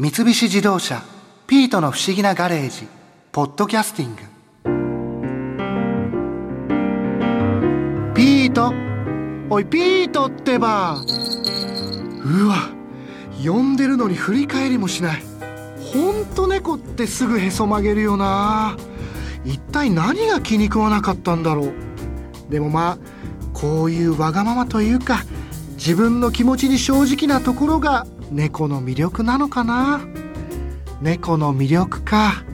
三菱自動車「ピートの不思議なガレージ」「ポッドキャスティング」ピート。おいピートってば。うわ呼んでるのに振り返りもしない。ほんと猫ってすぐへそ曲げるよな。一体何が気に食わなかったんだろう。でもまあこういうわがままというか自分の気持ちに正直なところが猫の魅力なのかな？猫の魅力か？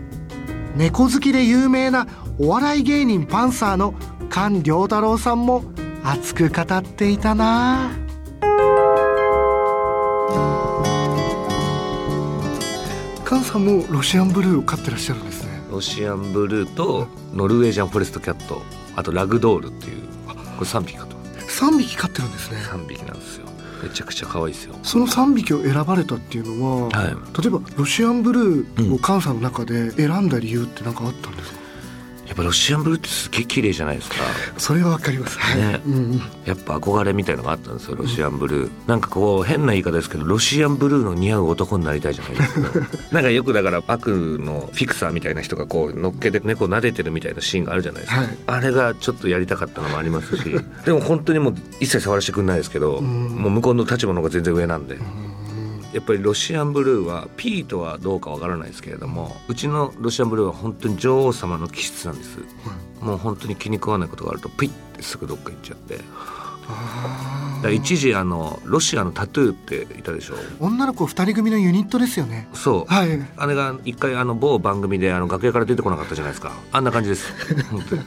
猫好きで有名なお笑い芸人パンサーの菅良太郎さんも熱く語っていたな。菅さんもロシアンブルーを飼ってらっしゃるんですね。ロシアンブルーとノルウェージャンフォレストキャットあとラグドールっていうこれ3匹飼ってます。3匹飼ってるんですね。3匹なんですよめちゃくちゃ可愛いですよ。その3匹を選ばれたっていうのは、はい。例えばロシアンブルーを菅さんの中で選んだ理由って何かあったんですか、やっぱロシアンブルーってすげえ綺麗じゃないですか。それはわかります。はい、ね。うんうん。やっぱ憧れみたいのがあったんですよロシアンブルー、なんかこう変な言い方ですけどロシアンブルーの似合う男になりたいじゃないですか。なんかよくだから悪のフィクサーみたいな人がこう乗っけて猫撫でてるみたいなシーンがあるじゃないですか、はい。あれがちょっとやりたかったのもありますしでも本当にもう一切触らせてくんないですけど、もう向こうの立場の方が全然上なんで、やっぱりロシアンブルーはピートはどうかわからないですけれどもうちのロシアンブルーは本当に女王様の気質なんです、もう本当に気に食わないことがあるとピッてすぐどっか行っちゃって。だ一時あのロシアのタトゥーっていたでしょ。女の子2人組のユニットですよね。そう、はい。あれが一回あの某番組であの楽屋から出てこなかったじゃないですか。あんな感じです。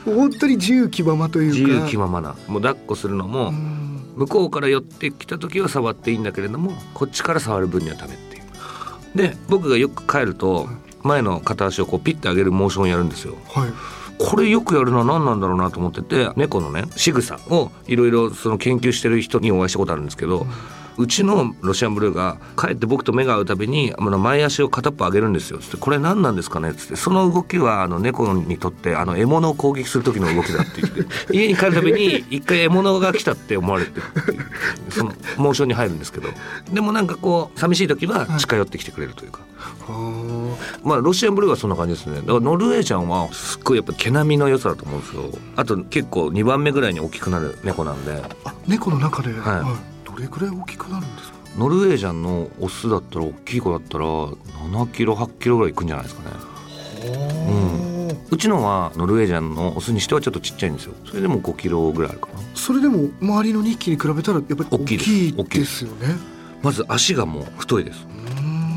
本当に 自由気ままというか。自由気ままな。もう抱っこするのもうん向こうから寄ってきた時は触っていいんだけれどもこっちから触る分にはダメっていう。で僕がよく帰ると前の片足をこうピッて上げるモーションやるんですよ。はい。これよくやるのは何なんだろうなと思ってて猫のね仕草をいろいろその研究してる人にお会いしたことあるんですけど、うちのロシアンブルーが帰って僕と目が合うたびにあの前足を片っぽ上げるんですよ。つってこれ何なんですかね？つってその動きはあの猫にとってあの獲物を攻撃する時の動きだって言って 家に帰るたびに一回獲物が来たって思われてそのモーションに入るんですけど。でもなんかこう寂しい時は近寄ってきてくれるというか。はまあロシアンブルーはそんな感じですね。だからノルウェージャンはすっごいやっぱ毛並みの良さだと思うんですよ。あと結構2番目ぐらいに大きくなる猫なんで。ああ猫の中で、はい。どれくらい大きくなるんですか？ノルウェージャンのオスだったら大きい子だったら7キロ8キロぐらいいくんじゃないですかね。うん。うちのはノルウェージャンのオスにしてはちょっとちっちゃいんですよ。それでも5キロぐらいあるかな。それでも周りの2匹に比べたらやっぱり大大きいです。よねまず足がもう太いです。うん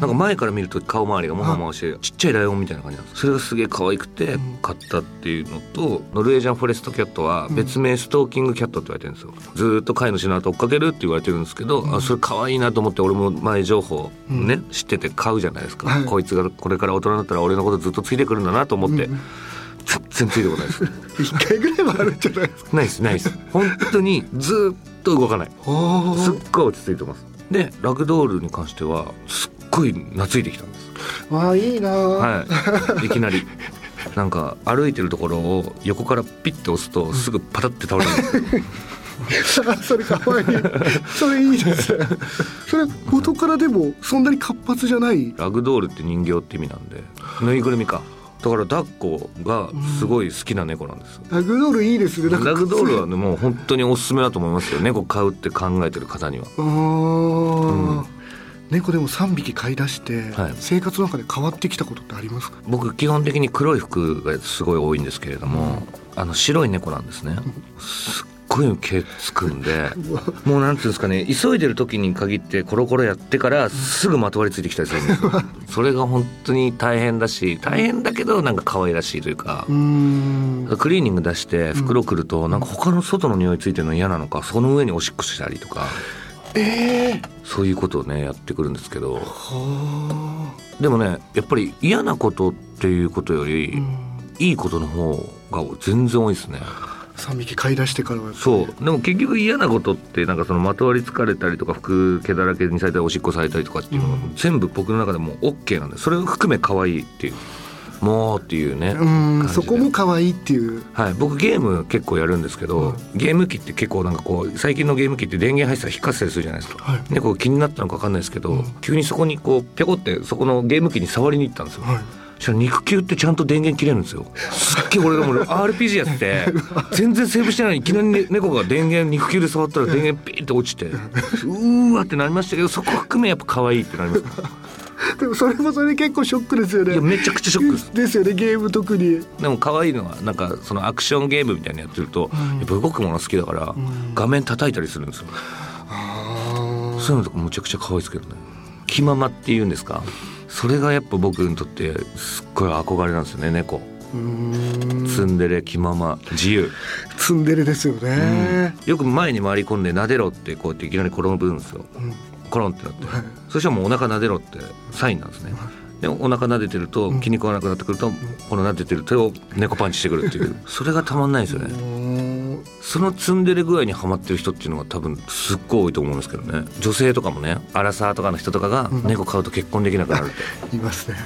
なんか前から見ると顔周りがもわもわしてちっちゃいライオンみたいな感じなんです。それがすげえ可愛くてうん。買ったっていうのとノルウェージャンフォレストキャットは別名ストーキングキャットって言われてるんですよ。ずーっと飼い主の後追っかけるって言われてるんですけど、あそれ可愛いなと思って俺も前情報ね、知ってて買うじゃないですか、はい。こいつがこれから大人になったら俺のことずっとついてくるんだなと思って、うん全然ついてこないです。1回ぐらいはあるんじゃないですか。ないですないです。本当にずーっと動かない。あすっごい落ち着いてます。でラグドールに関してはすっごい懐いてきたんです。ああいいな、はい、いきなり。なんか歩いてるところを横からピッて押すとすぐパタって倒れるんですよ。あ それかわいい。それいいです。ねそれ元からでもそんなに活発じゃない？ラグドールって人形って意味なんで。ぬいぐるみか。だから抱っこがすごい好きな猫なんです。よラグドールいいですね。ラグドールはねもう本当におすすめだと思いますよ。猫飼うって考えてる方には。あー、猫でも3匹飼い出して、はい。生活の中で変わってきたことってありますか？僕基本的に黒い服がすごい多いんですけれども、あの白い猫なんですね。すっごい毛つくんで もうなんていうんですかね急いでる時に限ってコロコロやってからすぐまとわりついてきたりするんですよ。それが本当に大変だし大変だけどなんか可愛らしいというかクリーニング出して袋くるとなんか他の外の匂いついてるの嫌なのかその上におしっこしたりとかええそういうことをねやってくるんですけど。はでもねやっぱり嫌なことっていうことより、あ、うん、いいことの方が全然多いですね。3匹飼い出してからはそう。でも結局嫌なことってなんかそのまとわりつかれたりとか服毛だらけにされたりおしっこされたりとかっていうのはうん。全部僕の中でも OK なんでそれを含め可愛いっていうもうっていうねうんそこも可愛いっていう。はい、僕ゲーム結構やるんですけど、ゲーム機って結構なんかこう最近のゲーム機って電源入ってたら引っかせたりするじゃないですか、はい。ねこう気になったのか分かんないですけど、急にそこにこうぴょこってそこのゲーム機に触りに行ったんですよ、はい。そしたら肉球ってちゃんと電源切れるんですよ。すっげえ俺でも俺 RPG やって全然セーブしてないのにいきなり、ね、猫が電源肉球で触ったら電源ピーって落ちて うーわってなりましたけどそこ含めやっぱ可愛いってなりますでもそれもそれ結構ショックですよね。いやめちゃくちゃショックです。ですよねゲーム特に。でも可愛いのはなんかそのアクションゲームみたいなのやってると、やっぱ動くもの好きだから、画面叩いたりするんですよ、そういうのとかむちゃくちゃ可愛いですけどね。気ままっていうんですか？それがやっぱ僕にとってすっごい憧れなんですよね猫。うん。ツンデレ気まま。自由、ツンデレですよね、よく前に回り込んで撫でろってこうやっていきなり転ぶんですよ、コロンってなって、そしたらもうお腹撫でろってサインなんですね、でお腹撫でてると筋肉がなくなってくると、この撫でてる手を猫パンチしてくるっていう。それがたまんないですよね。うんそのツンデレ具合にはまってる人っていうのが多分すっごい多いと思うんですけどね。女性とかもねアラサーとかの人とかが猫飼うと結婚できなくなるって、いますね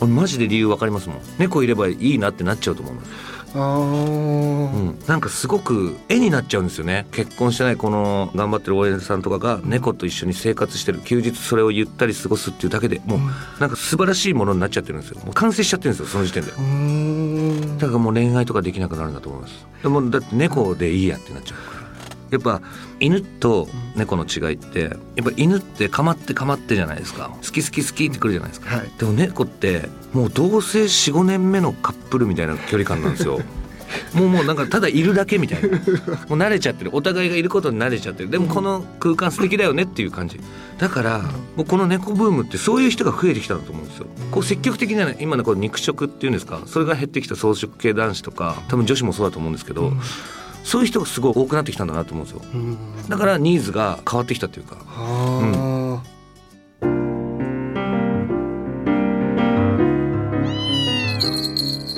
俺マジで理由わかりますもん。猫いればいいなってなっちゃうと思うんです。あー。うん、なんかすごく絵になっちゃうんですよね。結婚してないこの頑張ってる OL さんとかが猫と一緒に生活してる。休日それをゆったり過ごすっていうだけでもうなんか素晴らしいものになっちゃってるんですよ。もう完成しちゃってるんですよその時点で。だからもう恋愛とかできなくなるんだと思います。でもだって猫でいいやってなっちゃうからやっぱ犬と猫の違いってやっぱ犬ってかまってかまってじゃないですか。好き好き好きってくるじゃないですか、はい。でも猫ってもう同棲45年目のカップルみたいな距離感なんですよ。もうもうなんかただいるだけみたいな。もう慣れちゃってる。お互いがいることに慣れちゃってる。でもこの空間素敵だよねっていう感じ。だからもうこの猫ブームってそういう人が増えてきたんだと思うんですよ。こう積極的なね今のこの肉食っていうんですか。それが減ってきた草食系男子とか多分女子もそうだと思うんですけど、そういう人がすごい多くなってきたんだなと思うんですよ。うん。だからニーズが変わってきたというか。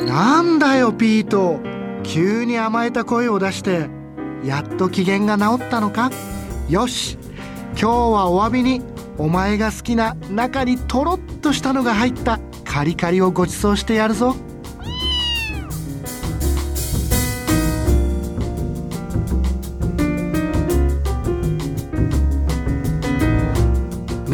なんだよピート。急に甘えた声を出してやっと機嫌が治ったのか。よし。今日はお詫びにお前が好きな中にとろっとしたのが入ったカリカリをご馳走してやるぞ